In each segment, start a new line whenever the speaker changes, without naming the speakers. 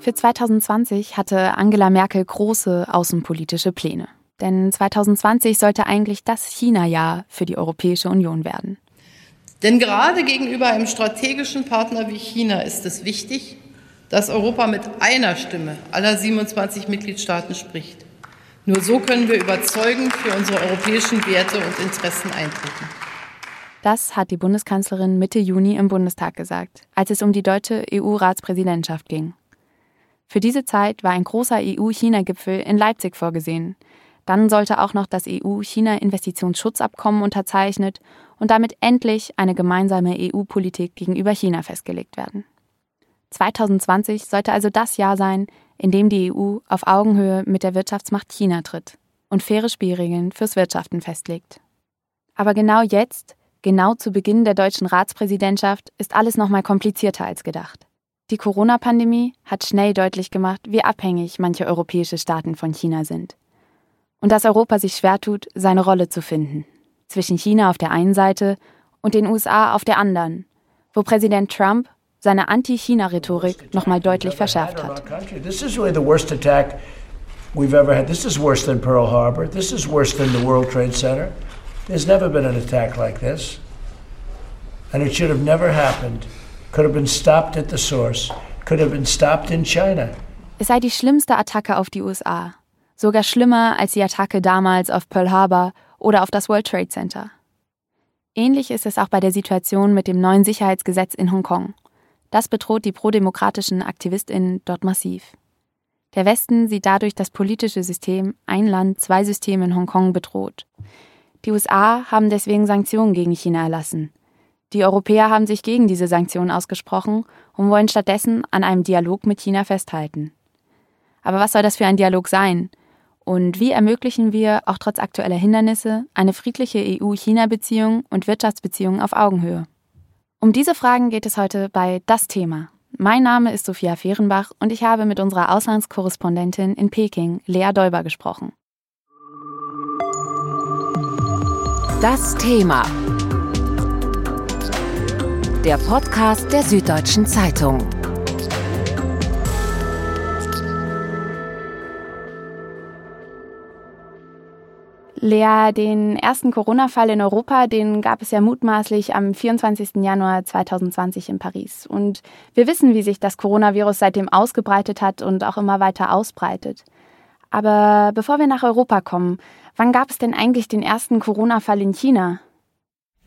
Für 2020 hatte Angela Merkel große außenpolitische Pläne. Denn 2020 sollte eigentlich das China-Jahr für die Europäische Union werden.
Denn gerade gegenüber einem strategischen Partner wie China ist es wichtig, dass Europa mit einer Stimme aller 27 Mitgliedstaaten spricht. Nur so können wir überzeugend für unsere europäischen Werte und Interessen eintreten.
Das hat die Bundeskanzlerin Mitte Juni im Bundestag gesagt, als es um die deutsche EU-Ratspräsidentschaft ging. Für diese Zeit war ein großer EU-China-Gipfel in Leipzig vorgesehen. Dann sollte auch noch das EU-China-Investitionsschutzabkommen unterzeichnet und damit endlich eine gemeinsame EU-Politik gegenüber China festgelegt werden. 2020 sollte also das Jahr sein, in dem die EU auf Augenhöhe mit der Wirtschaftsmacht China tritt und faire Spielregeln fürs Wirtschaften festlegt. Aber genau jetzt, genau zu Beginn der deutschen Ratspräsidentschaft, ist alles noch mal komplizierter als gedacht. Die Corona-Pandemie hat schnell deutlich gemacht, wie abhängig manche europäische Staaten von China sind. Und dass Europa sich schwer tut, seine Rolle zu finden. Zwischen China auf der einen Seite und den USA auf der anderen, wo Präsident Trump seine Anti-China-Rhetorik nochmal deutlich verschärft hat. We've ever had. This is worse than Pearl Harbor. This is worse than the World Trade Center. There's never been an attack like this. And it should have never happened. Could have been stopped at the source. Could have been stopped in China. Es sei die schlimmste Attacke auf die USA. Sogar schlimmer als die Attacke damals auf Pearl Harbor oder auf das World Trade Center. Ähnlich ist es auch bei der Situation mit dem neuen Sicherheitsgesetz in Hongkong. Das bedroht die prodemokratischen AktivistInnen dort massiv. Der Westen sieht dadurch das politische System ein Land, zwei Systeme in Hongkong bedroht. Die USA haben deswegen Sanktionen gegen China erlassen. Die Europäer haben sich gegen diese Sanktionen ausgesprochen und wollen stattdessen an einem Dialog mit China festhalten. Aber was soll das für ein Dialog sein? Und wie ermöglichen wir, auch trotz aktueller Hindernisse, eine friedliche EU-China-Beziehung und Wirtschaftsbeziehungen auf Augenhöhe? Um diese Fragen geht es heute bei Das Thema. Mein Name ist Sophia Fehrenbach und ich habe mit unserer Auslandskorrespondentin in Peking, Lea Däuber, gesprochen.
Das Thema. Der Podcast der Süddeutschen Zeitung.
Lea, den ersten Corona-Fall in Europa, den gab es ja mutmaßlich am 24. Januar 2020 in Paris. Und wir wissen, wie sich das Coronavirus seitdem ausgebreitet hat und auch immer weiter ausbreitet. Aber bevor wir nach Europa kommen, wann gab es denn eigentlich den ersten Corona-Fall in China?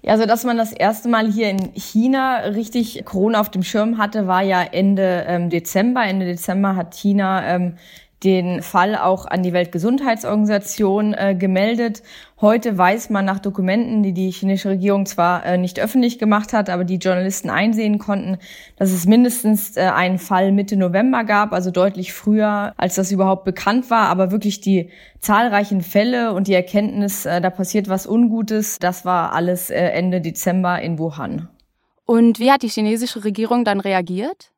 Ja, also dass man das erste Mal hier in China richtig Corona auf dem Schirm hatte, war ja Ende ähm, Dezember. Ende Dezember hat China ähm, den Fall auch an die Weltgesundheitsorganisation äh, gemeldet. Heute weiß man nach Dokumenten, die die chinesische Regierung zwar äh, nicht öffentlich gemacht hat, aber die Journalisten einsehen konnten, dass es mindestens äh, einen Fall Mitte November gab, also deutlich früher, als das überhaupt bekannt war. Aber wirklich die zahlreichen Fälle und die Erkenntnis, äh, da passiert was Ungutes, das war alles äh, Ende Dezember in Wuhan.
Und wie hat die chinesische Regierung dann reagiert?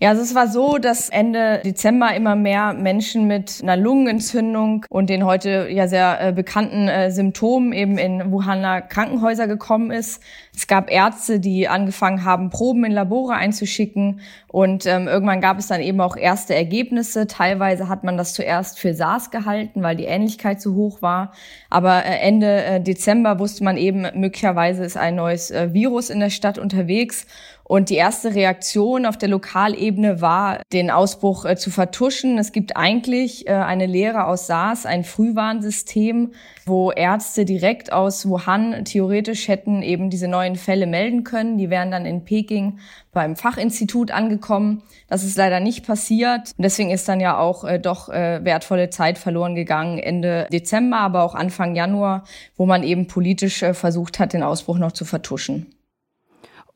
Ja, also es war so, dass Ende Dezember immer mehr Menschen mit einer Lungenentzündung und den heute ja sehr äh, bekannten äh, Symptomen eben in Wuhaner Krankenhäuser gekommen ist. Es gab Ärzte, die angefangen haben, Proben in Labore einzuschicken und ähm, irgendwann gab es dann eben auch erste Ergebnisse. Teilweise hat man das zuerst für SARS gehalten, weil die Ähnlichkeit zu hoch war. Aber äh, Ende äh, Dezember wusste man eben, möglicherweise ist ein neues äh, Virus in der Stadt unterwegs und die erste Reaktion auf der Lokalebene war, den Ausbruch äh, zu vertuschen. Es gibt eigentlich äh, eine Lehre aus SARS, ein Frühwarnsystem, wo Ärzte direkt aus Wuhan theoretisch hätten eben diese neuen Fälle melden können. Die wären dann in Peking beim Fachinstitut angekommen. Das ist leider nicht passiert. Und deswegen ist dann ja auch äh, doch äh, wertvolle Zeit verloren gegangen Ende Dezember, aber auch Anfang Januar, wo man eben politisch äh, versucht hat, den Ausbruch noch zu vertuschen.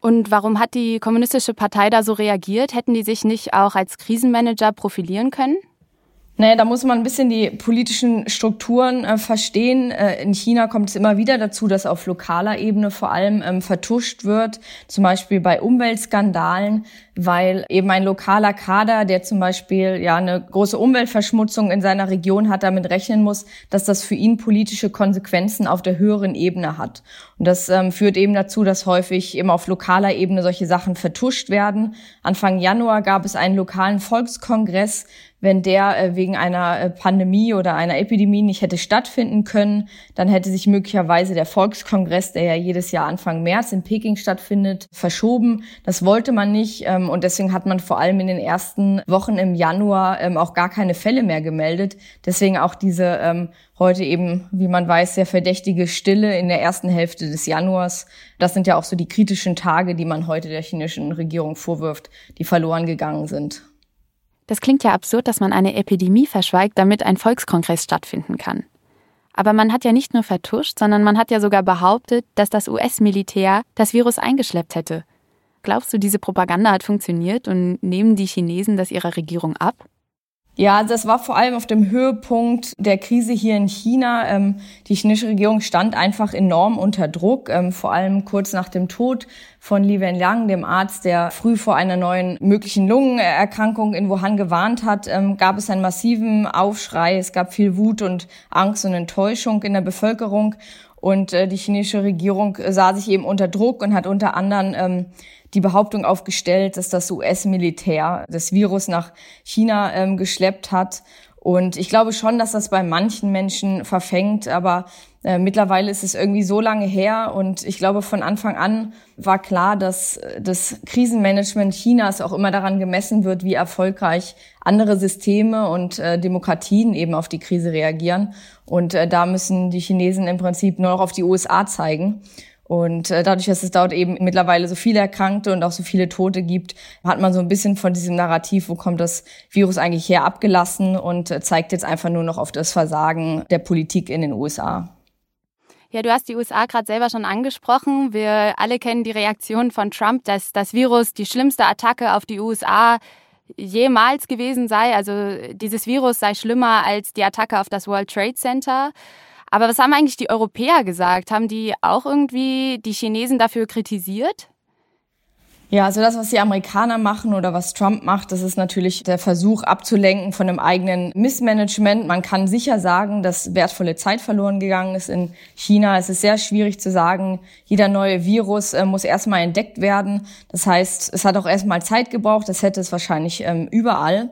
Und warum hat die Kommunistische Partei da so reagiert? Hätten die sich nicht auch als Krisenmanager profilieren können?
Naja, da muss man ein bisschen die politischen Strukturen äh, verstehen. Äh, in China kommt es immer wieder dazu, dass auf lokaler Ebene vor allem ähm, vertuscht wird, zum Beispiel bei Umweltskandalen, weil eben ein lokaler Kader, der zum Beispiel ja eine große Umweltverschmutzung in seiner Region hat, damit rechnen muss, dass das für ihn politische Konsequenzen auf der höheren Ebene hat. Und das ähm, führt eben dazu, dass häufig eben auf lokaler Ebene solche Sachen vertuscht werden. Anfang Januar gab es einen lokalen Volkskongress, wenn der äh, wegen einer äh, Pandemie oder einer Epidemie nicht hätte stattfinden können, dann hätte sich möglicherweise der Volkskongress, der ja jedes Jahr Anfang März in Peking stattfindet, verschoben. Das wollte man nicht ähm, und deswegen hat man vor allem in den ersten Wochen im Januar ähm, auch gar keine Fälle mehr gemeldet. Deswegen auch diese ähm, heute eben, wie man weiß, sehr verdächtige Stille in der ersten Hälfte des Januars. Das sind ja auch so die kritischen Tage, die man heute der chinesischen Regierung vorwirft, die verloren gegangen sind.
Das klingt ja absurd, dass man eine Epidemie verschweigt, damit ein Volkskongress stattfinden kann. Aber man hat ja nicht nur vertuscht, sondern man hat ja sogar behauptet, dass das US-Militär das Virus eingeschleppt hätte. Glaubst du, diese Propaganda hat funktioniert und nehmen die Chinesen das ihrer Regierung ab?
Ja, das war vor allem auf dem Höhepunkt der Krise hier in China. Ähm, die chinesische Regierung stand einfach enorm unter Druck, ähm, vor allem kurz nach dem Tod von Li Wenliang, dem Arzt, der früh vor einer neuen möglichen Lungenerkrankung in Wuhan gewarnt hat, ähm, gab es einen massiven Aufschrei. Es gab viel Wut und Angst und Enttäuschung in der Bevölkerung. Und äh, die chinesische Regierung sah sich eben unter Druck und hat unter anderem die Behauptung aufgestellt, dass das US-Militär das Virus nach China ähm, geschleppt hat. Und ich glaube schon, dass das bei manchen Menschen verfängt, aber äh, mittlerweile ist es irgendwie so lange her und ich glaube, von Anfang an war klar, dass das Krisenmanagement Chinas auch immer daran gemessen wird, wie erfolgreich andere Systeme und äh, Demokratien eben auf die Krise reagieren. Und äh, da müssen die Chinesen im Prinzip nur noch auf die USA zeigen. Und äh, dadurch, dass es dort eben mittlerweile so viele Erkrankte und auch so viele Tote gibt, hat man so ein bisschen von diesem Narrativ, wo kommt das Virus eigentlich her, abgelassen und äh, zeigt jetzt einfach nur noch auf das Versagen der Politik in den USA.
Ja, du hast die USA gerade selber schon angesprochen. Wir alle kennen die Reaktion von Trump, dass das Virus die schlimmste Attacke auf die USA jemals gewesen sei. Also dieses Virus sei schlimmer als die Attacke auf das World Trade Center. Aber was haben eigentlich die Europäer gesagt? Haben die auch irgendwie die Chinesen dafür kritisiert?
Ja, also das, was die Amerikaner machen oder was Trump macht, das ist natürlich der Versuch abzulenken von dem eigenen Missmanagement. Man kann sicher sagen, dass wertvolle Zeit verloren gegangen ist in China. Es ist sehr schwierig zu sagen, jeder neue Virus äh, muss erstmal entdeckt werden. Das heißt, es hat auch erstmal Zeit gebraucht. Das hätte es wahrscheinlich ähm, überall.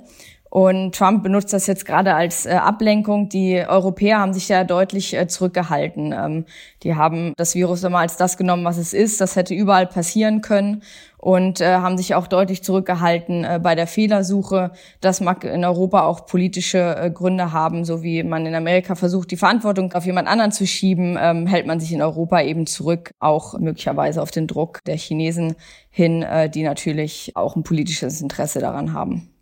Und Trump benutzt das jetzt gerade als äh, Ablenkung. Die Europäer haben sich ja deutlich äh, zurückgehalten. Ähm, die haben das Virus immer als das genommen, was es ist. Das hätte überall passieren können und äh, haben sich auch deutlich zurückgehalten äh, bei der Fehlersuche. Das mag in Europa auch politische äh, Gründe haben, so wie man in Amerika versucht, die Verantwortung auf jemand anderen zu schieben, ähm, hält man sich in Europa eben zurück, auch möglicherweise auf den Druck der Chinesen hin, äh, die natürlich auch ein politisches Interesse daran haben.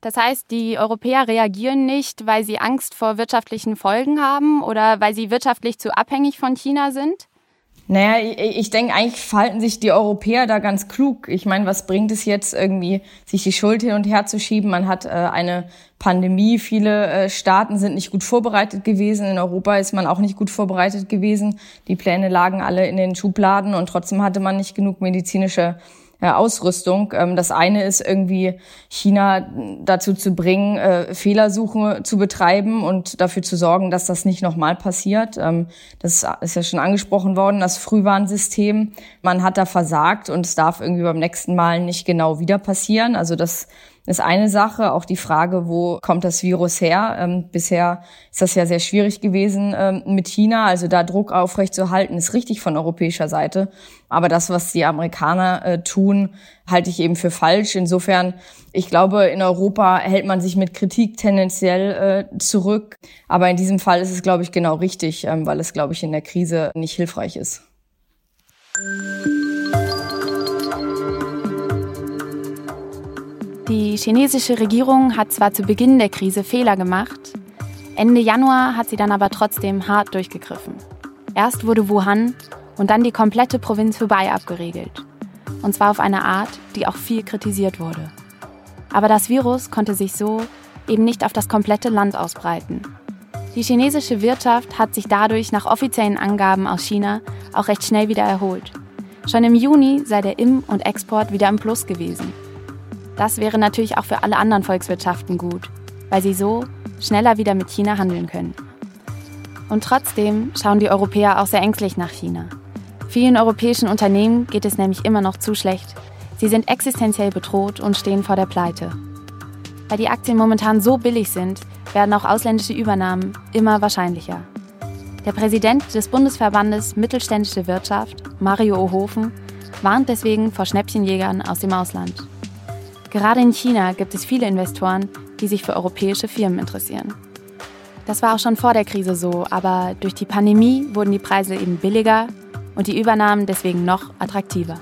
Das heißt, die Europäer reagieren nicht, weil sie Angst vor wirtschaftlichen Folgen haben oder weil sie wirtschaftlich zu abhängig von China sind?
Naja, ich, ich denke, eigentlich verhalten sich die Europäer da ganz klug. Ich meine, was bringt es jetzt irgendwie, sich die Schuld hin und her zu schieben? Man hat äh, eine Pandemie, viele äh, Staaten sind nicht gut vorbereitet gewesen. In Europa ist man auch nicht gut vorbereitet gewesen. Die Pläne lagen alle in den Schubladen und trotzdem hatte man nicht genug medizinische äh, Ausrüstung. Ähm, das eine ist irgendwie China dazu zu bringen, äh, Fehlersuche zu betreiben und dafür zu sorgen, dass das nicht nochmal passiert. Ähm, das ist ja schon angesprochen worden, das Frühwarnsystem. Man hat da versagt und es darf irgendwie beim nächsten Mal nicht genau wieder passieren. Also das ist eine Sache. Auch die Frage, wo kommt das Virus her? Ähm, bisher ist das ja sehr schwierig gewesen ähm, mit China. Also da Druck aufrechtzuerhalten, ist richtig von europäischer Seite. Aber das, was die Amerikaner äh, tun, halte ich eben für falsch. Insofern, ich glaube, in Europa hält man sich mit Kritik tendenziell äh, zurück. Aber in diesem Fall ist es, glaube ich, genau richtig, ähm, weil es, glaube ich, in der Krise nicht hilfreich ist.
Die chinesische Regierung hat zwar zu Beginn der Krise Fehler gemacht, Ende Januar hat sie dann aber trotzdem hart durchgegriffen. Erst wurde Wuhan und dann die komplette Provinz Hubei abgeriegelt. Und zwar auf eine Art, die auch viel kritisiert wurde. Aber das Virus konnte sich so eben nicht auf das komplette Land ausbreiten. Die chinesische Wirtschaft hat sich dadurch nach offiziellen Angaben aus China auch recht schnell wieder erholt. Schon im Juni sei der Im- und Export wieder im Plus gewesen. Das wäre natürlich auch für alle anderen Volkswirtschaften gut, weil sie so schneller wieder mit China handeln können. Und trotzdem schauen die Europäer auch sehr ängstlich nach China. Vielen europäischen Unternehmen geht es nämlich immer noch zu schlecht. Sie sind existenziell bedroht und stehen vor der Pleite. Weil die Aktien momentan so billig sind, werden auch ausländische Übernahmen immer wahrscheinlicher. Der Präsident des Bundesverbandes Mittelständische Wirtschaft, Mario Ohofen, warnt deswegen vor Schnäppchenjägern aus dem Ausland. Gerade in China gibt es viele Investoren, die sich für europäische Firmen interessieren. Das war auch schon vor der Krise so, aber durch die Pandemie wurden die Preise eben billiger und die Übernahmen deswegen noch attraktiver.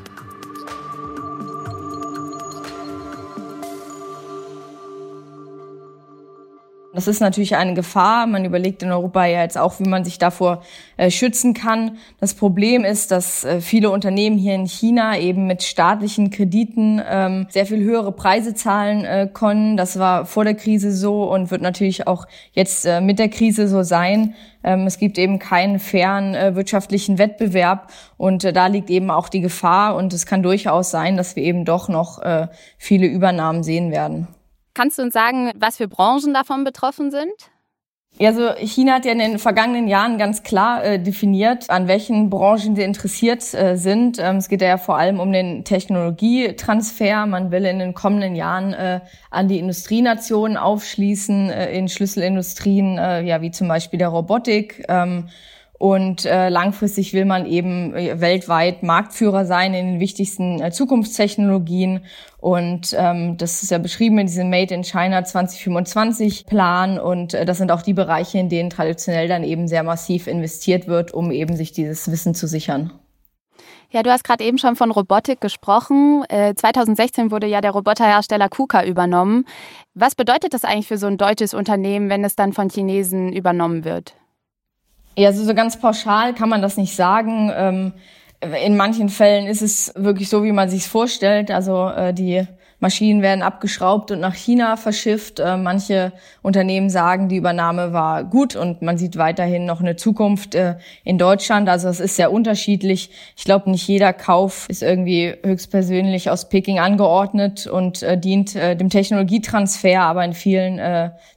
Das ist natürlich eine Gefahr. Man überlegt in Europa ja jetzt auch, wie man sich davor äh, schützen kann. Das Problem ist, dass äh, viele Unternehmen hier in China eben mit staatlichen Krediten ähm, sehr viel höhere Preise zahlen äh, können. Das war vor der Krise so und wird natürlich auch jetzt äh, mit der Krise so sein. Ähm, es gibt eben keinen fairen äh, wirtschaftlichen Wettbewerb und äh, da liegt eben auch die Gefahr und es kann durchaus sein, dass wir eben doch noch viele Übernahmen sehen werden.
Kannst du uns sagen, was für Branchen davon betroffen sind?
Also China hat ja in den vergangenen Jahren ganz klar äh, definiert, an welchen Branchen sie interessiert äh, sind. Ähm, es geht ja vor allem um den Technologietransfer. Man will in den kommenden Jahren äh, an die Industrienationen aufschließen, äh, in Schlüsselindustrien, äh, ja wie zum Beispiel der Robotik. Ähm, und äh, langfristig will man eben äh, weltweit Marktführer sein in den wichtigsten äh, Zukunftstechnologien. Und ähm, das ist ja beschrieben in diesem Made in China 2025 Plan. Und äh, das sind auch die Bereiche, in denen traditionell dann eben sehr massiv investiert wird, um eben sich dieses Wissen zu sichern.
Ja, du hast gerade eben schon von Robotik gesprochen. Äh, 2016 wurde ja der Roboterhersteller KUKA übernommen. Was bedeutet das eigentlich für so ein deutsches Unternehmen, wenn es dann von Chinesen übernommen wird?
Ja, also so ganz pauschal kann man das nicht sagen. Ähm, in manchen Fällen ist es wirklich so, wie man sich vorstellt. Also äh, die Maschinen werden abgeschraubt und nach China verschifft. Äh, manche Unternehmen sagen, die Übernahme war gut und man sieht weiterhin noch eine Zukunft äh, in Deutschland. Also es ist sehr unterschiedlich. Ich glaube, nicht jeder Kauf ist irgendwie höchstpersönlich aus Peking angeordnet und äh, dient dem Technologietransfer, aber in vielen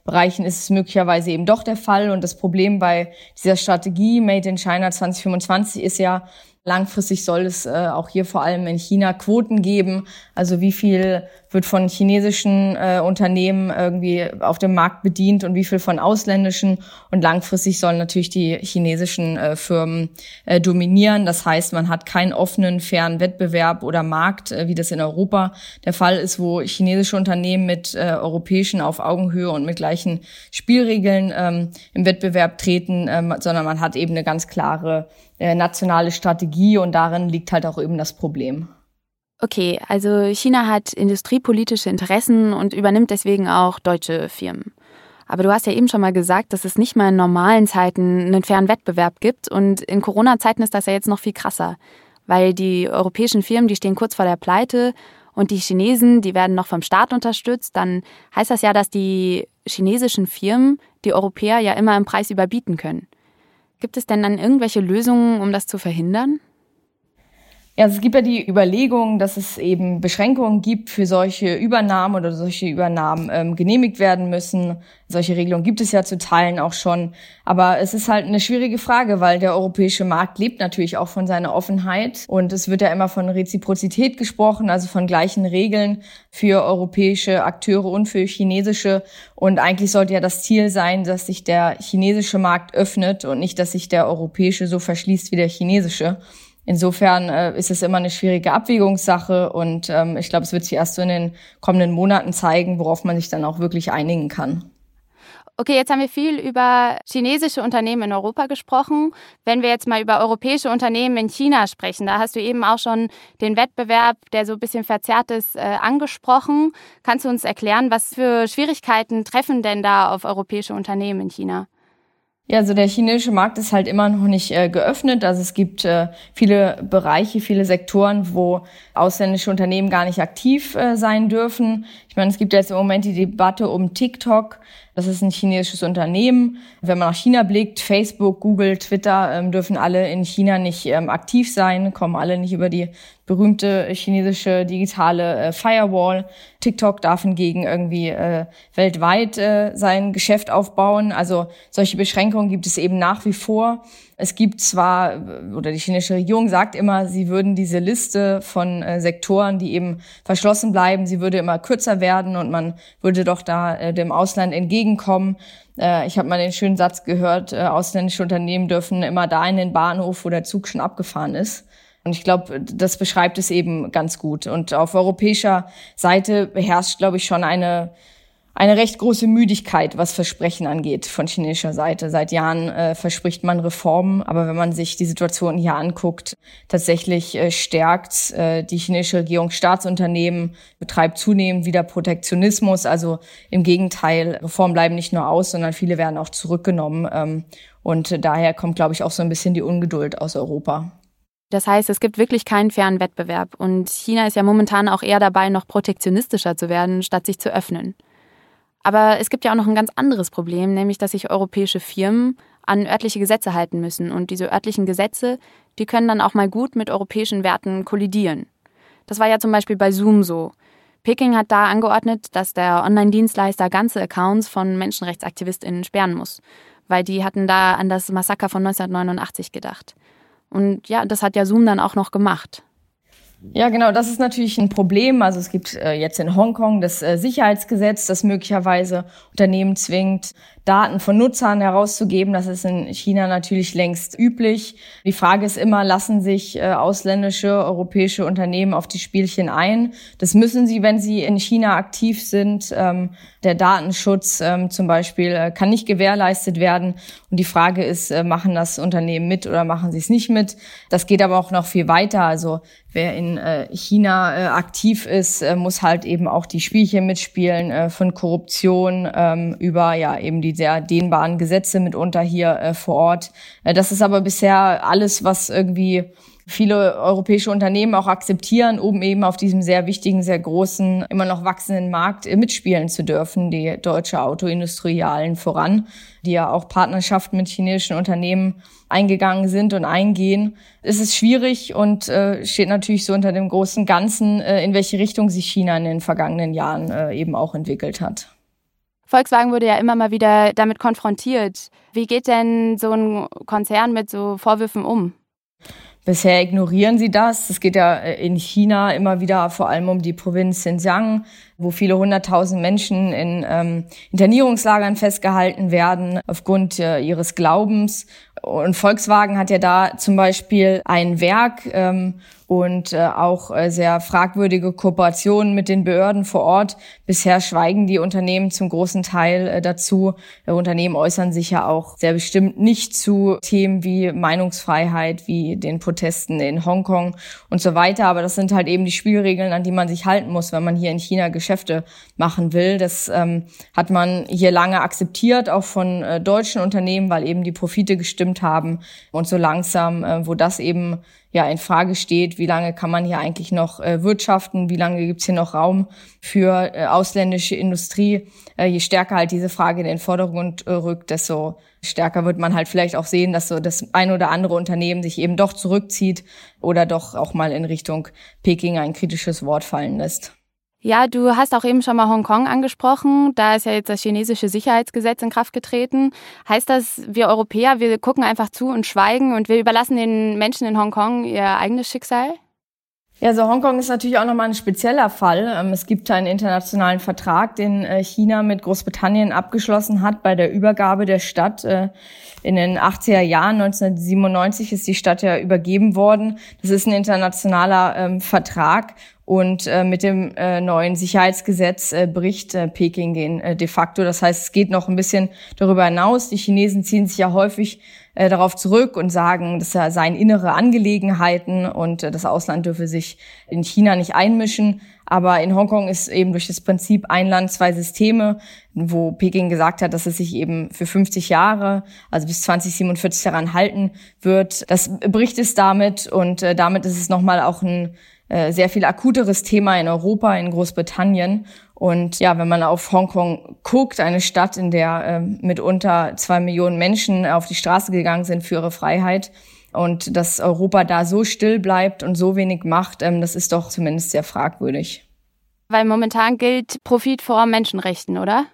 Bereichen ist es möglicherweise eben doch der Fall. Und das Problem bei dieser Strategie Made in China 2025 ist ja, Langfristig soll es äh, auch hier vor allem in China Quoten geben. Also wie viel wird von chinesischen äh, Unternehmen irgendwie auf dem Markt bedient und wie viel von ausländischen. Und langfristig sollen natürlich die chinesischen äh, Firmen äh, dominieren. Das heißt, man hat keinen offenen, fairen Wettbewerb oder Markt, äh, wie das in Europa der Fall ist, wo chinesische Unternehmen mit äh, europäischen auf Augenhöhe und mit gleichen Spielregeln ähm, im Wettbewerb treten, ähm, sondern man hat eben eine ganz klare äh, nationale Strategie und darin liegt halt auch eben das Problem.
Okay, also China hat industriepolitische Interessen und übernimmt deswegen auch deutsche Firmen. Aber du hast ja eben schon mal gesagt, dass es nicht mal in normalen Zeiten einen fairen Wettbewerb gibt. Und in Corona-Zeiten ist das ja jetzt noch viel krasser, weil die europäischen Firmen, die stehen kurz vor der Pleite und die Chinesen, die werden noch vom Staat unterstützt. Dann heißt das ja, dass die chinesischen Firmen die Europäer ja immer im Preis überbieten können. Gibt es denn dann irgendwelche Lösungen, um das zu verhindern?
Ja, also es gibt ja die Überlegung, dass es eben Beschränkungen gibt für solche Übernahmen oder solche Übernahmen ähm, genehmigt werden müssen. Solche Regelungen gibt es ja zu Teilen auch schon. Aber es ist halt eine schwierige Frage, weil der europäische Markt lebt natürlich auch von seiner Offenheit. Und es wird ja immer von Reziprozität gesprochen, also von gleichen Regeln für europäische Akteure und für chinesische. Und eigentlich sollte ja das Ziel sein, dass sich der chinesische Markt öffnet und nicht, dass sich der europäische so verschließt wie der chinesische. Insofern äh, ist es immer eine schwierige Abwägungssache und ähm, ich glaube, es wird sich erst so in den kommenden Monaten zeigen, worauf man sich dann auch wirklich einigen kann.
Okay, jetzt haben wir viel über chinesische Unternehmen in Europa gesprochen. Wenn wir jetzt mal über europäische Unternehmen in China sprechen, da hast du eben auch schon den Wettbewerb, der so ein bisschen verzerrt ist, äh, angesprochen. Kannst du uns erklären, was für Schwierigkeiten treffen denn da auf europäische Unternehmen in China?
Ja, also der chinesische Markt ist halt immer noch nicht äh, geöffnet. Also es gibt äh, viele Bereiche, viele Sektoren, wo ausländische Unternehmen gar nicht aktiv äh, sein dürfen. Ich meine, es gibt jetzt im Moment die Debatte um TikTok. Das ist ein chinesisches Unternehmen. Wenn man nach China blickt, Facebook, Google, Twitter ähm, dürfen alle in China nicht ähm, aktiv sein, kommen alle nicht über die berühmte chinesische digitale äh, Firewall. TikTok darf hingegen irgendwie äh, weltweit äh, sein Geschäft aufbauen. Also solche Beschränkungen gibt es eben nach wie vor. Es gibt zwar, oder die chinesische Regierung sagt immer, sie würden diese Liste von äh, Sektoren, die eben verschlossen bleiben, sie würde immer kürzer werden und man würde doch da äh, dem Ausland entgegenkommen. Äh, ich habe mal den schönen Satz gehört, äh, ausländische Unternehmen dürfen immer da in den Bahnhof, wo der Zug schon abgefahren ist. Und ich glaube, das beschreibt es eben ganz gut. Und auf europäischer Seite beherrscht, glaube ich, schon eine, eine recht große Müdigkeit, was Versprechen angeht von chinesischer Seite. Seit Jahren äh, verspricht man Reformen, aber wenn man sich die Situation hier anguckt, tatsächlich äh, stärkt äh, die chinesische Regierung Staatsunternehmen, betreibt zunehmend wieder Protektionismus. Also im Gegenteil, Reformen bleiben nicht nur aus, sondern viele werden auch zurückgenommen. Ähm, und daher kommt, glaube ich, auch so ein bisschen die Ungeduld aus Europa.
Das heißt, es gibt wirklich keinen fairen Wettbewerb und China ist ja momentan auch eher dabei, noch protektionistischer zu werden, statt sich zu öffnen. Aber es gibt ja auch noch ein ganz anderes Problem, nämlich dass sich europäische Firmen an örtliche Gesetze halten müssen und diese örtlichen Gesetze, die können dann auch mal gut mit europäischen Werten kollidieren. Das war ja zum Beispiel bei Zoom so. Peking hat da angeordnet, dass der Online-Dienstleister ganze Accounts von Menschenrechtsaktivistinnen sperren muss, weil die hatten da an das Massaker von 1989 gedacht. Und ja, das hat ja Zoom dann auch noch gemacht.
Ja, genau, das ist natürlich ein Problem. Also es gibt äh, jetzt in Hongkong das äh, Sicherheitsgesetz, das möglicherweise Unternehmen zwingt, Daten von Nutzern herauszugeben. Das ist in China natürlich längst üblich. Die Frage ist immer, lassen sich äh, ausländische, europäische Unternehmen auf die Spielchen ein? Das müssen sie, wenn sie in China aktiv sind. Ähm, der Datenschutz ähm, zum Beispiel äh, kann nicht gewährleistet werden. Und die Frage ist, äh, machen das Unternehmen mit oder machen sie es nicht mit? Das geht aber auch noch viel weiter. Also wer in äh, China äh, aktiv ist, äh, muss halt eben auch die Spielchen mitspielen äh, von Korruption ähm, über ja eben die sehr dehnbaren Gesetze mitunter hier äh, vor Ort. Äh, das ist aber bisher alles, was irgendwie viele europäische Unternehmen auch akzeptieren, um eben auf diesem sehr wichtigen, sehr großen, immer noch wachsenden Markt äh, mitspielen zu dürfen, die deutsche Autoindustrie allen voran, die ja auch Partnerschaften mit chinesischen Unternehmen eingegangen sind und eingehen. Es ist schwierig und äh, steht natürlich so unter dem großen Ganzen, äh, in welche Richtung sich China in den vergangenen Jahren äh, eben auch entwickelt hat.
Volkswagen wurde ja immer mal wieder damit konfrontiert. Wie geht denn so ein Konzern mit so Vorwürfen um?
Bisher ignorieren sie das. Es geht ja äh, in China immer wieder vor allem um die Provinz Xinjiang, wo viele hunderttausend Menschen in ähm, Internierungslagern festgehalten werden aufgrund äh, ihres Glaubens. Und Volkswagen hat ja da zum Beispiel ein Werk ähm, und äh, auch äh, sehr fragwürdige Kooperationen mit den Behörden vor Ort. Bisher schweigen die Unternehmen zum großen Teil äh, dazu. Äh, Unternehmen äußern sich ja auch sehr bestimmt nicht zu Themen wie Meinungsfreiheit, wie den Protesten in Hongkong und so weiter. Aber das sind halt eben die Spielregeln, an die man sich halten muss, wenn man hier in China Geschäfte machen will. Das ähm, hat man hier lange akzeptiert, auch von äh, deutschen Unternehmen, weil eben die Profite gestimmt haben. Und so langsam, äh, wo das eben ja in Frage steht, wie lange kann man hier eigentlich noch äh, wirtschaften, wie lange gibt's hier noch Raum für äh, ausländische Industrie. Äh, je stärker halt diese Frage in den Vordergrund äh, rückt, desto stärker wird man halt vielleicht auch sehen, dass so das ein oder andere Unternehmen sich eben doch zurückzieht oder doch auch mal in Richtung Peking ein kritisches Wort fallen lässt.
Ja, du hast auch eben schon mal Hongkong angesprochen. Da ist ja jetzt das chinesische Sicherheitsgesetz in Kraft getreten. Heißt das, wir Europäer, wir gucken einfach zu und schweigen und wir überlassen den Menschen in Hongkong ihr eigenes Schicksal?
Ja, also Hongkong ist natürlich auch nochmal ein spezieller Fall. Ähm, es gibt einen internationalen Vertrag, den äh, China mit Großbritannien abgeschlossen hat bei der Übergabe der Stadt. Äh, in den 80er Jahren, 1997, ist die Stadt ja übergeben worden. Das ist ein internationaler ähm, Vertrag Und äh, mit dem neuen Sicherheitsgesetz bricht Peking den de facto. Das heißt, es geht noch ein bisschen darüber hinaus. Die Chinesen ziehen sich ja häufig äh, darauf zurück und sagen, das seien innere Angelegenheiten und äh, das Ausland dürfe sich in China nicht einmischen. Aber in Hongkong ist eben durch das Prinzip ein Land, zwei Systeme, wo Peking gesagt hat, dass es sich eben für 50 Jahre, also bis 2047 daran halten wird. Das bricht es damit und äh, damit ist es nochmal auch ein äh, sehr viel akuteres Thema in Europa, in Großbritannien. Und ja, wenn man auf Hongkong guckt, eine Stadt, in der äh, mitunter zwei Millionen Menschen auf die Straße gegangen sind für ihre Freiheit, und dass Europa da so still bleibt und so wenig macht, ähm, das ist doch zumindest sehr fragwürdig.
Weil momentan gilt Profit vor Menschenrechten, oder?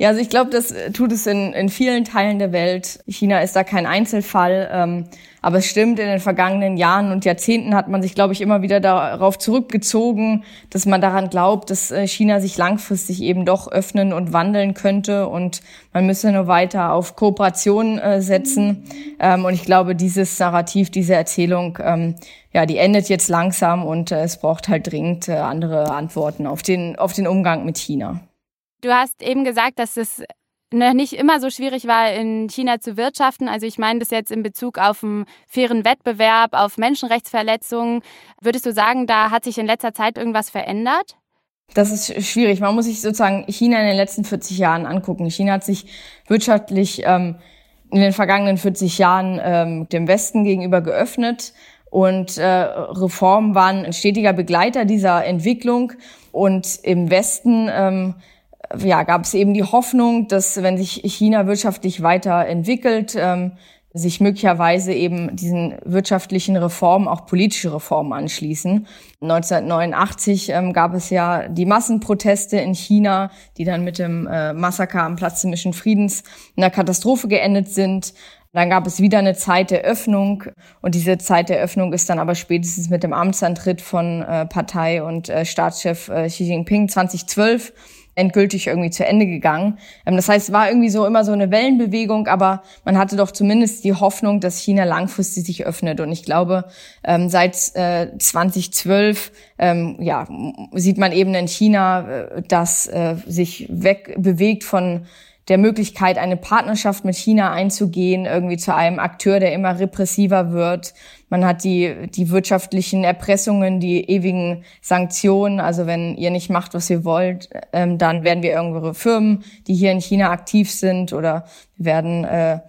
Ja, also ich glaube, das äh, tut es in, in vielen Teilen der Welt. China ist da kein Einzelfall. Ähm, aber es stimmt, in den vergangenen Jahren und Jahrzehnten hat man sich, glaube ich, immer wieder darauf zurückgezogen, dass man daran glaubt, dass äh, China sich langfristig eben doch öffnen und wandeln könnte. Und man müsse nur weiter auf Kooperation äh, setzen. Ähm, und ich glaube, dieses Narrativ, diese Erzählung, ähm, ja, die endet jetzt langsam und äh, es braucht halt dringend äh, andere Antworten auf den, auf den Umgang mit China.
Du hast eben gesagt, dass es noch nicht immer so schwierig war, in China zu wirtschaften. Also ich meine das jetzt in Bezug auf einen fairen Wettbewerb, auf Menschenrechtsverletzungen. Würdest du sagen, da hat sich in letzter Zeit irgendwas verändert?
Das ist schwierig. Man muss sich sozusagen China in den letzten 40 Jahren angucken. China hat sich wirtschaftlich ähm, in den vergangenen 40 Jahren ähm, dem Westen gegenüber geöffnet und äh, Reformen waren ein stetiger Begleiter dieser Entwicklung. Und im Westen ähm, ja, gab es eben die Hoffnung, dass wenn sich China wirtschaftlich weiterentwickelt, ähm, sich möglicherweise eben diesen wirtschaftlichen Reformen auch politische Reformen anschließen. 1989 ähm, gab es ja die Massenproteste in China, die dann mit dem äh, Massaker am Platz des Mischen Friedens in einer Katastrophe geendet sind. Dann gab es wieder eine Zeit der Öffnung und diese Zeit der Öffnung ist dann aber spätestens mit dem Amtsantritt von äh, Partei und äh, Staatschef äh, Xi Jinping 2012 endgültig irgendwie zu Ende gegangen. Ähm, das heißt, es war irgendwie so immer so eine Wellenbewegung, aber man hatte doch zumindest die Hoffnung, dass China langfristig sich öffnet. Und ich glaube, ähm, seit 2012 äh, ähm, ja, sieht man eben in China, äh, dass äh, sich wegbewegt von der Möglichkeit, eine Partnerschaft mit China einzugehen, irgendwie zu einem Akteur, der immer repressiver wird. Man hat die, die wirtschaftlichen Erpressungen, die ewigen Sanktionen. Also wenn ihr nicht macht, was ihr wollt, ähm, dann werden wir irgendwelche Firmen, die hier in China aktiv sind oder werden äh,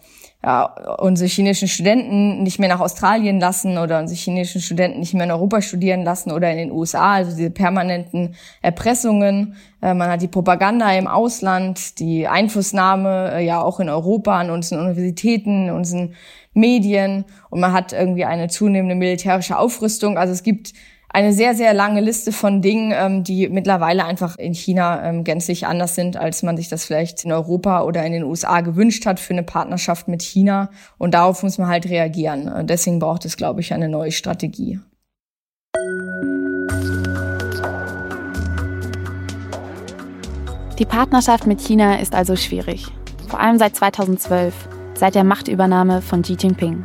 ja, unsere chinesischen Studenten nicht mehr nach Australien lassen oder unsere chinesischen Studenten nicht mehr in Europa studieren lassen oder in den USA, also diese permanenten Erpressungen. Äh, man hat die Propaganda im Ausland, die Einflussnahme äh, ja auch in Europa an unseren Universitäten, unseren Medien und man hat irgendwie eine zunehmende militärische Aufrüstung. Also es gibt eine sehr, sehr lange Liste von Dingen, ähm, die mittlerweile einfach in China ähm, gänzlich anders sind, als man sich das vielleicht in Europa oder in den USA gewünscht hat für eine Partnerschaft mit China. Und darauf muss man halt reagieren. Und deswegen braucht es, glaube ich, eine neue Strategie.
Die Partnerschaft mit China ist also schwierig. Vor allem seit 2012, seit der Machtübernahme von Xi Jinping.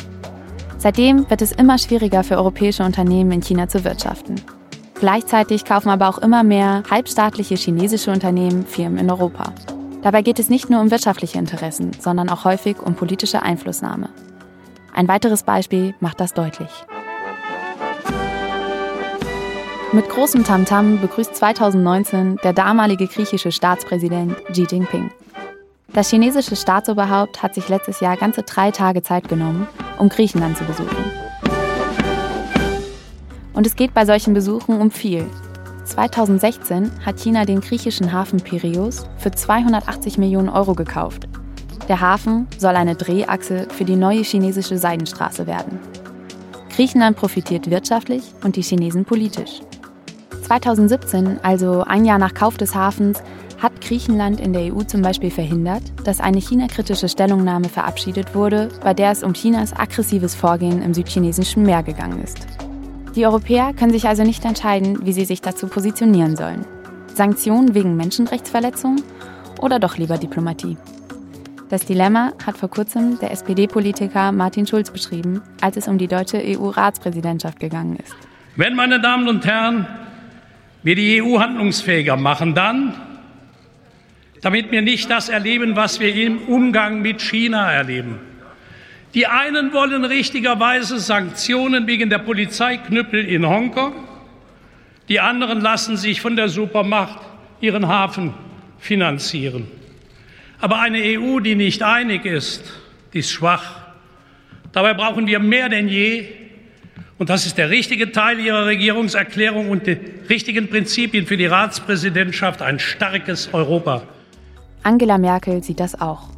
Seitdem wird es immer schwieriger für europäische Unternehmen in China zu wirtschaften. Gleichzeitig kaufen aber auch immer mehr halbstaatliche chinesische Unternehmen Firmen in Europa. Dabei geht es nicht nur um wirtschaftliche Interessen, sondern auch häufig um politische Einflussnahme. Ein weiteres Beispiel macht das deutlich. Mit großem Tamtam begrüßt 2019 der damalige griechische Staatspräsident Xi Jinping. Das chinesische Staatsoberhaupt hat sich letztes Jahr ganze drei Tage Zeit genommen, um Griechenland zu besuchen. Und es geht bei solchen Besuchen um viel. 2016 hat China den griechischen Hafen Piräus für 280 Millionen Euro gekauft. Der Hafen soll eine Drehachse für die neue chinesische Seidenstraße werden. Griechenland profitiert wirtschaftlich und die Chinesen politisch. 2017, also ein Jahr nach Kauf des Hafens, hat Griechenland in der EU zum Beispiel verhindert, dass eine China-kritische Stellungnahme verabschiedet wurde, bei der es um Chinas aggressives Vorgehen im südchinesischen Meer gegangen ist. Die Europäer können sich also nicht entscheiden, wie sie sich dazu positionieren sollen. Sanktionen wegen Menschenrechtsverletzungen oder doch lieber Diplomatie? Das Dilemma hat vor kurzem der SPD-Politiker Martin Schulz beschrieben, als es um die deutsche EU-Ratspräsidentschaft gegangen ist.
Wenn, meine Damen und Herren, wir die EU handlungsfähiger machen, dann, damit wir nicht das erleben, was wir im Umgang mit China erleben. Die einen wollen richtigerweise Sanktionen wegen der Polizeiknüppel in Hongkong, die anderen lassen sich von der Supermacht ihren Hafen finanzieren. Aber eine EU, die nicht einig ist, die ist schwach. Dabei brauchen wir mehr denn je und das ist der richtige Teil Ihrer Regierungserklärung und die richtigen Prinzipien für die Ratspräsidentschaft ein starkes Europa.
Angela Merkel sieht das auch.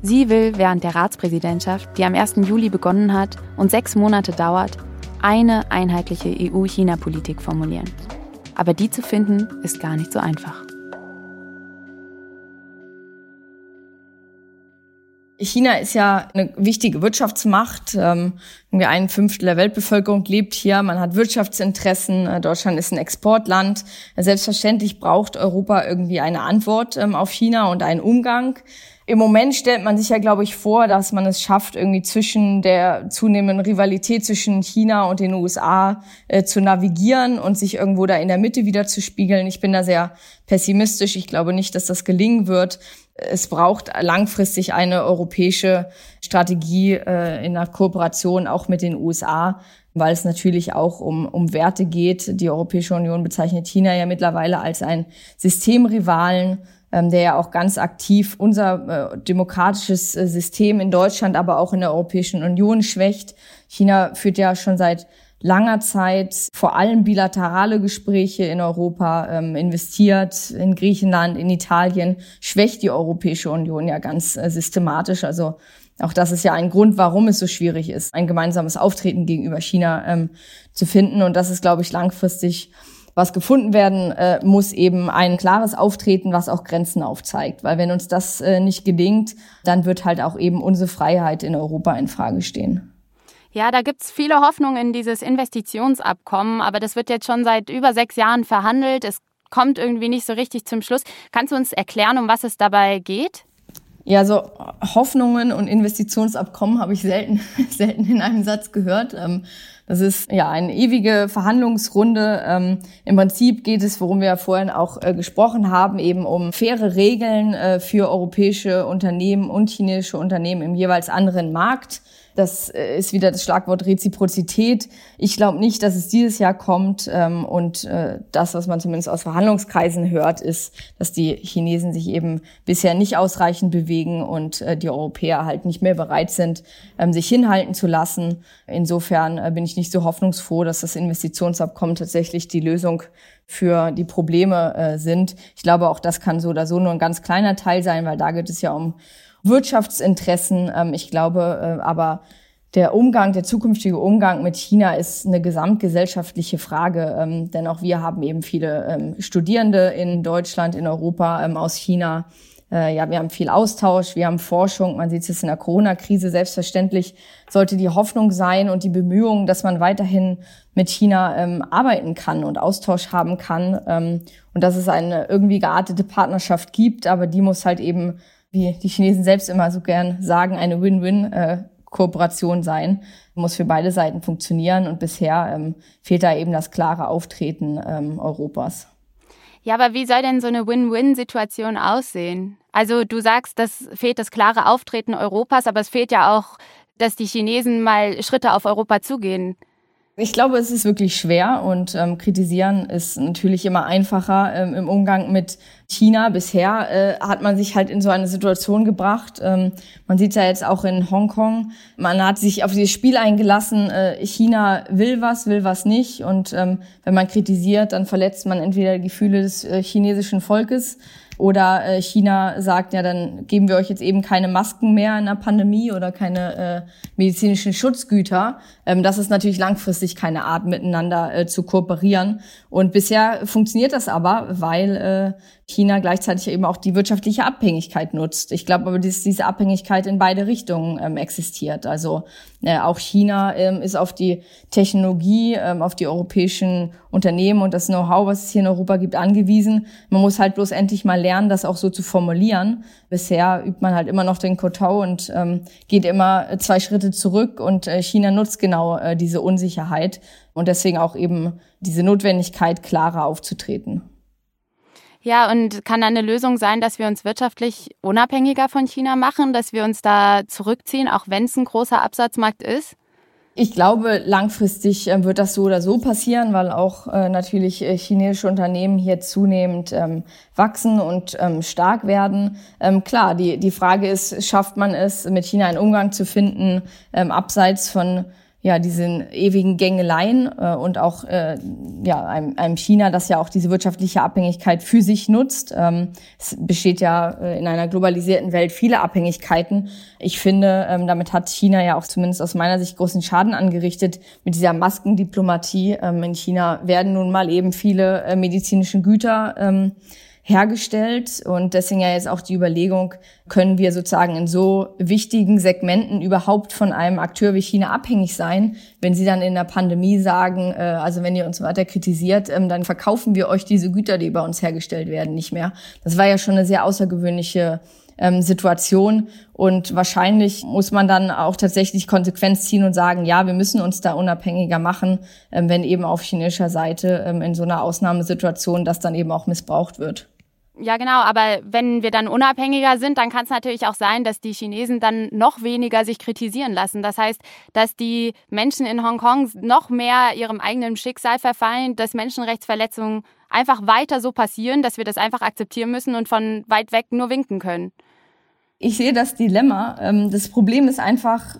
Sie will während der Ratspräsidentschaft, die am 1. Juli begonnen hat und sechs Monate dauert, eine einheitliche EU-China-Politik formulieren. Aber die zu finden, ist gar nicht so einfach.
China ist ja eine wichtige Wirtschaftsmacht. Irgendwie ein Fünftel der Weltbevölkerung lebt hier. Man hat Wirtschaftsinteressen. Äh, Deutschland ist ein Exportland. Selbstverständlich braucht Europa irgendwie eine Antwort ähm, auf China und einen Umgang. Im Moment stellt man sich ja, glaube ich, vor, dass man es schafft, irgendwie zwischen der zunehmenden Rivalität zwischen China und den USA äh, zu navigieren und sich irgendwo da in der Mitte wieder zu spiegeln. Ich bin da sehr pessimistisch. Ich glaube nicht, dass das gelingen wird es braucht langfristig eine europäische Strategie äh, in der Kooperation auch mit den USA, weil es natürlich auch um, um Werte geht. Die Europäische Union bezeichnet China ja mittlerweile als ein Systemrivalen, ähm, der ja auch ganz aktiv unser äh, demokratisches äh, System in Deutschland, aber auch in der Europäischen Union schwächt. China führt ja schon seit langer Zeit vor allem bilaterale Gespräche in Europa ähm, investiert, in Griechenland, in Italien, schwächt die Europäische Union ja ganz äh, systematisch. Also auch das ist ja ein Grund, warum es so schwierig ist, ein gemeinsames Auftreten gegenüber China ähm, zu finden. Und das ist, glaube ich, langfristig was gefunden werden äh, muss, eben ein klares Auftreten, was auch Grenzen aufzeigt. Weil wenn uns das äh, nicht gelingt, dann wird halt auch eben unsere Freiheit in Europa in Frage stehen.
Ja, da gibt es viele Hoffnungen in dieses Investitionsabkommen, aber das wird jetzt schon seit über sechs Jahren verhandelt. Es kommt irgendwie nicht so richtig zum Schluss. Kannst du uns erklären, um was es dabei geht?
Ja, so Hoffnungen und Investitionsabkommen habe ich selten, selten in einem Satz gehört. Ähm, das ist ja eine ewige Verhandlungsrunde. Ähm, Im Prinzip geht es, worum wir ja vorhin auch äh, gesprochen haben, eben um faire Regeln äh, für europäische Unternehmen und chinesische Unternehmen im jeweils anderen Markt. Das äh, ist wieder das Schlagwort Reziprozität. Ich glaube nicht, dass es dieses Jahr kommt. Ähm, und äh, das, was man zumindest aus Verhandlungskreisen hört, ist, dass die Chinesen sich eben bisher nicht ausreichend bewegen und äh, die Europäer halt nicht mehr bereit sind, ähm, sich hinhalten zu lassen. Insofern bin ich nicht so hoffnungsfroh, dass das Investitionsabkommen tatsächlich die Lösung für die Probleme sind. Ich glaube, auch das kann so oder so nur ein ganz kleiner Teil sein, weil da geht es ja um Wirtschaftsinteressen. Ähm, ich glaube äh, aber, der Umgang, der zukünftige Umgang mit China ist eine gesamtgesellschaftliche Frage, ähm, denn auch wir haben eben viele ähm, Studierende in Deutschland, in Europa ähm, aus China. Äh, ja, wir haben viel Austausch, wir haben Forschung, man sieht es in der Corona-Krise. Selbstverständlich sollte die Hoffnung sein und die Bemühungen, dass man weiterhin mit China ähm, arbeiten kann und Austausch haben kann ähm, und dass es eine irgendwie geartete Partnerschaft gibt, aber die muss halt eben wie die Chinesen selbst immer so gern sagen, eine Win-Win-Kooperation sein. Muss für beide Seiten funktionieren und bisher ähm, fehlt da eben das klare Auftreten ähm, Europas.
Ja, aber wie soll denn so eine Win-Win-Situation aussehen? Also du sagst, das fehlt das klare Auftreten Europas, aber es fehlt ja auch, dass die Chinesen mal Schritte auf Europa zugehen.
Ich glaube, es ist wirklich schwer und ähm, kritisieren ist natürlich immer einfacher ähm, im Umgang mit China. Bisher äh, hat man sich halt in so eine Situation gebracht. Ähm, man sieht ja jetzt auch in Hongkong. Man hat sich auf dieses Spiel eingelassen. Äh, China will was, will was nicht. Und ähm, wenn man kritisiert, dann verletzt man entweder die Gefühle des äh, chinesischen Volkes oder äh, China sagt, ja, dann geben wir euch jetzt eben keine Masken mehr in der Pandemie oder keine äh, medizinischen Schutzgüter. Ähm, das ist natürlich langfristig keine Art, miteinander äh, zu kooperieren. Und bisher funktioniert das aber, weil äh, China gleichzeitig eben auch die wirtschaftliche Abhängigkeit nutzt. Ich glaube aber, dass diese Abhängigkeit in beide Richtungen ähm, existiert. Also äh, auch China ähm, ist auf die Technologie, ähm, auf die europäischen Unternehmen und das Know-how, was es hier in Europa gibt, angewiesen. Man muss halt bloß endlich mal lernen, das auch so zu formulieren. Bisher übt man halt immer noch den Kotau und ähm, geht immer zwei Schritte zurück und äh, China nutzt genau äh, diese Unsicherheit und deswegen auch eben diese Notwendigkeit, klarer aufzutreten.
Ja, und kann dann eine Lösung sein, dass wir uns wirtschaftlich unabhängiger von China machen, dass wir uns da zurückziehen, auch wenn es ein großer Absatzmarkt ist?
Ich glaube, langfristig äh, wird das so oder so passieren, weil auch äh, natürlich äh, chinesische Unternehmen hier zunehmend ähm, wachsen und ähm, stark werden. Ähm, klar, die, die Frage ist, schafft man es, mit China einen Umgang zu finden, abseits von ja diesen ewigen Gängeleien äh, und auch äh, ja einem, einem China, das ja auch diese wirtschaftliche Abhängigkeit für sich nutzt. Ähm, es besteht ja äh, in einer globalisierten Welt viele Abhängigkeiten. Ich finde, ähm, damit hat China ja auch zumindest aus meiner Sicht großen Schaden angerichtet mit dieser Maskendiplomatie. Ähm, in China werden nun mal eben viele äh, medizinische Güter ähm, hergestellt. Und deswegen ja jetzt auch die Überlegung, können wir sozusagen in so wichtigen Segmenten überhaupt von einem Akteur wie China abhängig sein, wenn sie dann in der Pandemie sagen, äh, also wenn ihr uns weiter kritisiert, ähm, dann verkaufen wir euch diese Güter, die bei uns hergestellt werden, nicht mehr. Das war ja schon eine sehr außergewöhnliche ähm, Situation. Und wahrscheinlich muss man dann auch tatsächlich Konsequenz ziehen und sagen, ja, wir müssen uns da unabhängiger machen, ähm, wenn eben auf chinesischer Seite ähm, in so einer Ausnahmesituation das dann eben auch missbraucht wird.
Ja, genau, aber wenn wir dann unabhängiger sind, dann kann es natürlich auch sein, dass die Chinesen dann noch weniger sich kritisieren lassen. Das heißt, dass die Menschen in Hongkong noch mehr ihrem eigenen Schicksal verfallen, dass Menschenrechtsverletzungen einfach weiter so passieren, dass wir das einfach akzeptieren müssen und von weit weg nur winken können.
Ich sehe das Dilemma. Ähm, das Problem ist einfach,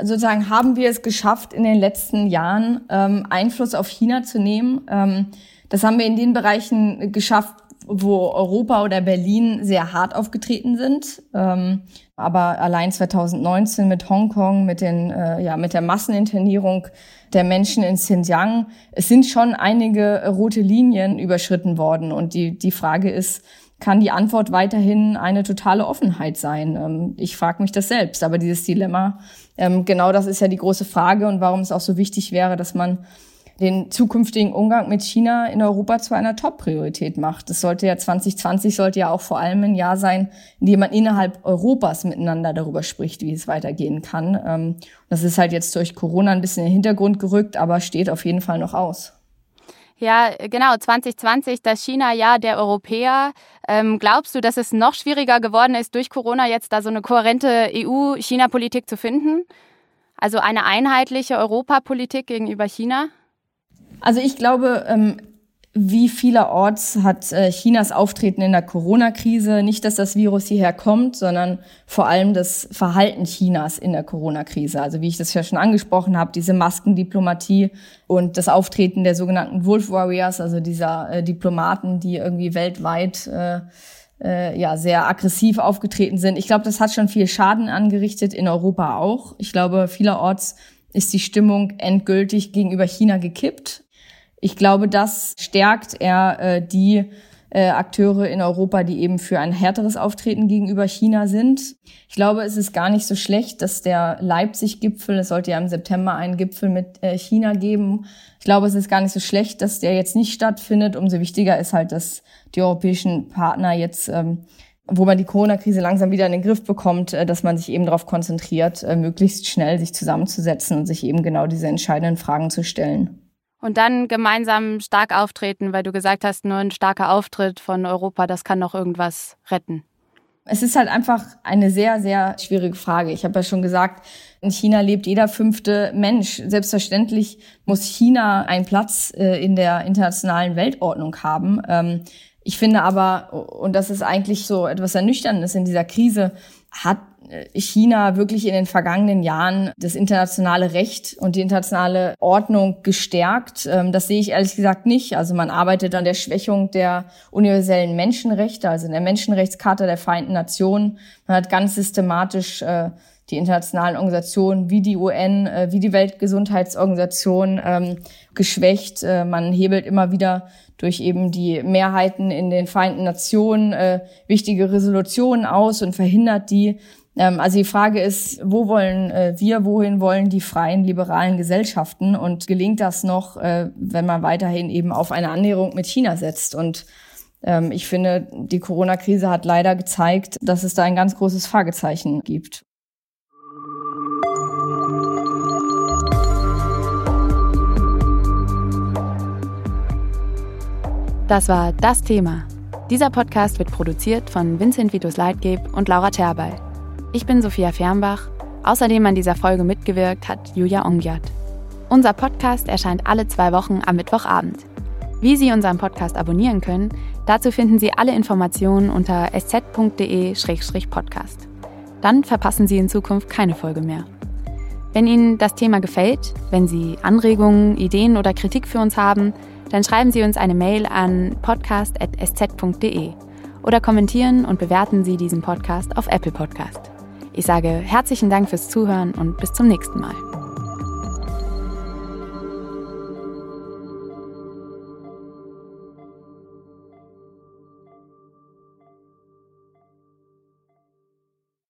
sozusagen, haben wir es geschafft, in den letzten Jahren ähm, Einfluss auf China zu nehmen? Ähm, das haben wir in den Bereichen geschafft, wo Europa oder Berlin sehr hart aufgetreten sind. Ähm, aber allein 2019 mit Hongkong, mit, den, äh, ja, mit der Masseninternierung der Menschen in Xinjiang, es sind schon einige rote Linien überschritten worden. Und die, die Frage ist, kann die Antwort weiterhin eine totale Offenheit sein? Ähm, ich frage mich das selbst, aber dieses Dilemma, ähm, genau das ist ja die große Frage und warum es auch so wichtig wäre, dass man den zukünftigen Umgang mit China in Europa zu einer Top-Priorität macht. Das sollte ja 2020 sollte ja auch vor allem ein Jahr sein, in dem man innerhalb Europas miteinander darüber spricht, wie es weitergehen kann. Ähm, das ist halt jetzt durch Corona ein bisschen in den Hintergrund gerückt, aber steht auf jeden Fall noch aus.
Ja, genau, 2020, das China-Jahr der Europäer. Ähm, glaubst du, dass es noch schwieriger geworden ist, durch Corona jetzt da so eine kohärente EU-China-Politik zu finden? Also eine einheitliche Europapolitik gegenüber China?
Also ich glaube, ähm, wie vielerorts hat äh, Chinas Auftreten in der Corona-Krise nicht, dass das Virus hierher kommt, sondern vor allem das Verhalten Chinas in der Corona-Krise. Also wie ich das ja schon angesprochen habe, diese Maskendiplomatie und das Auftreten der sogenannten Wolf Warriors, also dieser äh, Diplomaten, die irgendwie weltweit äh, äh, ja sehr aggressiv aufgetreten sind. Ich glaube, das hat schon viel Schaden angerichtet in Europa auch. Ich glaube, vielerorts ist die Stimmung endgültig gegenüber China gekippt. Ich glaube, das stärkt eher äh, die äh, Akteure in Europa, die eben für ein härteres Auftreten gegenüber China sind. Ich glaube, es ist gar nicht so schlecht, dass der Leipzig-Gipfel, es sollte ja im September einen Gipfel mit äh, China geben. Ich glaube, es ist gar nicht so schlecht, dass der jetzt nicht stattfindet. Umso wichtiger ist halt, dass die europäischen Partner jetzt ähm, wo man die Corona-Krise langsam wieder in den Griff bekommt, äh, dass man sich eben darauf konzentriert, äh, möglichst schnell sich zusammenzusetzen und sich eben genau diese entscheidenden Fragen zu stellen.
Und dann gemeinsam stark auftreten, weil du gesagt hast, nur ein starker Auftritt von Europa, das kann noch irgendwas retten.
Es ist halt einfach eine sehr, sehr schwierige Frage. Ich habe ja schon gesagt, in China lebt jeder fünfte Mensch. Selbstverständlich muss China einen Platz äh, in der internationalen Weltordnung haben. Ich finde aber, und das ist eigentlich so etwas Ernüchterndes in dieser Krise, hat China wirklich in den vergangenen Jahren das internationale Recht und die internationale Ordnung gestärkt. Ähm, das sehe ich ehrlich gesagt nicht. Also man arbeitet an der Schwächung der universellen Menschenrechte, also in der Menschenrechtscharta der Vereinten Nationen. Man hat ganz systematisch äh, die internationalen Organisationen wie die UN, äh, wie die Weltgesundheitsorganisation ähm, geschwächt. Äh, man hebelt immer wieder durch eben die Mehrheiten in den Vereinten Nationen äh, wichtige Resolutionen aus und verhindert die. Ähm, also die Frage ist, wo wollen äh, wir, wohin wollen die freien liberalen Gesellschaften und gelingt das noch, äh, wenn man weiterhin eben auf eine Annäherung mit China setzt? Und ähm, ich finde, die Corona-Krise hat leider gezeigt, dass es da ein ganz großes Fragezeichen gibt.
Das war das Thema. Dieser Podcast wird produziert von Vincent Vitus Leitgeb und Laura Terbal. Ich bin Sophia Fernbach. Außerdem an dieser Folge mitgewirkt hat Julia Ongiat. Unser Podcast erscheint alle zwei Wochen am Mittwochabend. Wie Sie unseren Podcast abonnieren können, dazu finden Sie alle Informationen unter sz.de-podcast. Dann verpassen Sie in Zukunft keine Folge mehr. Wenn Ihnen das Thema gefällt, wenn Sie Anregungen, Ideen oder Kritik für uns haben, dann schreiben Sie uns eine Mail an podcast.sz.de oder kommentieren und bewerten Sie diesen Podcast auf Apple Podcast. Ich sage herzlichen Dank fürs Zuhören und bis zum nächsten Mal.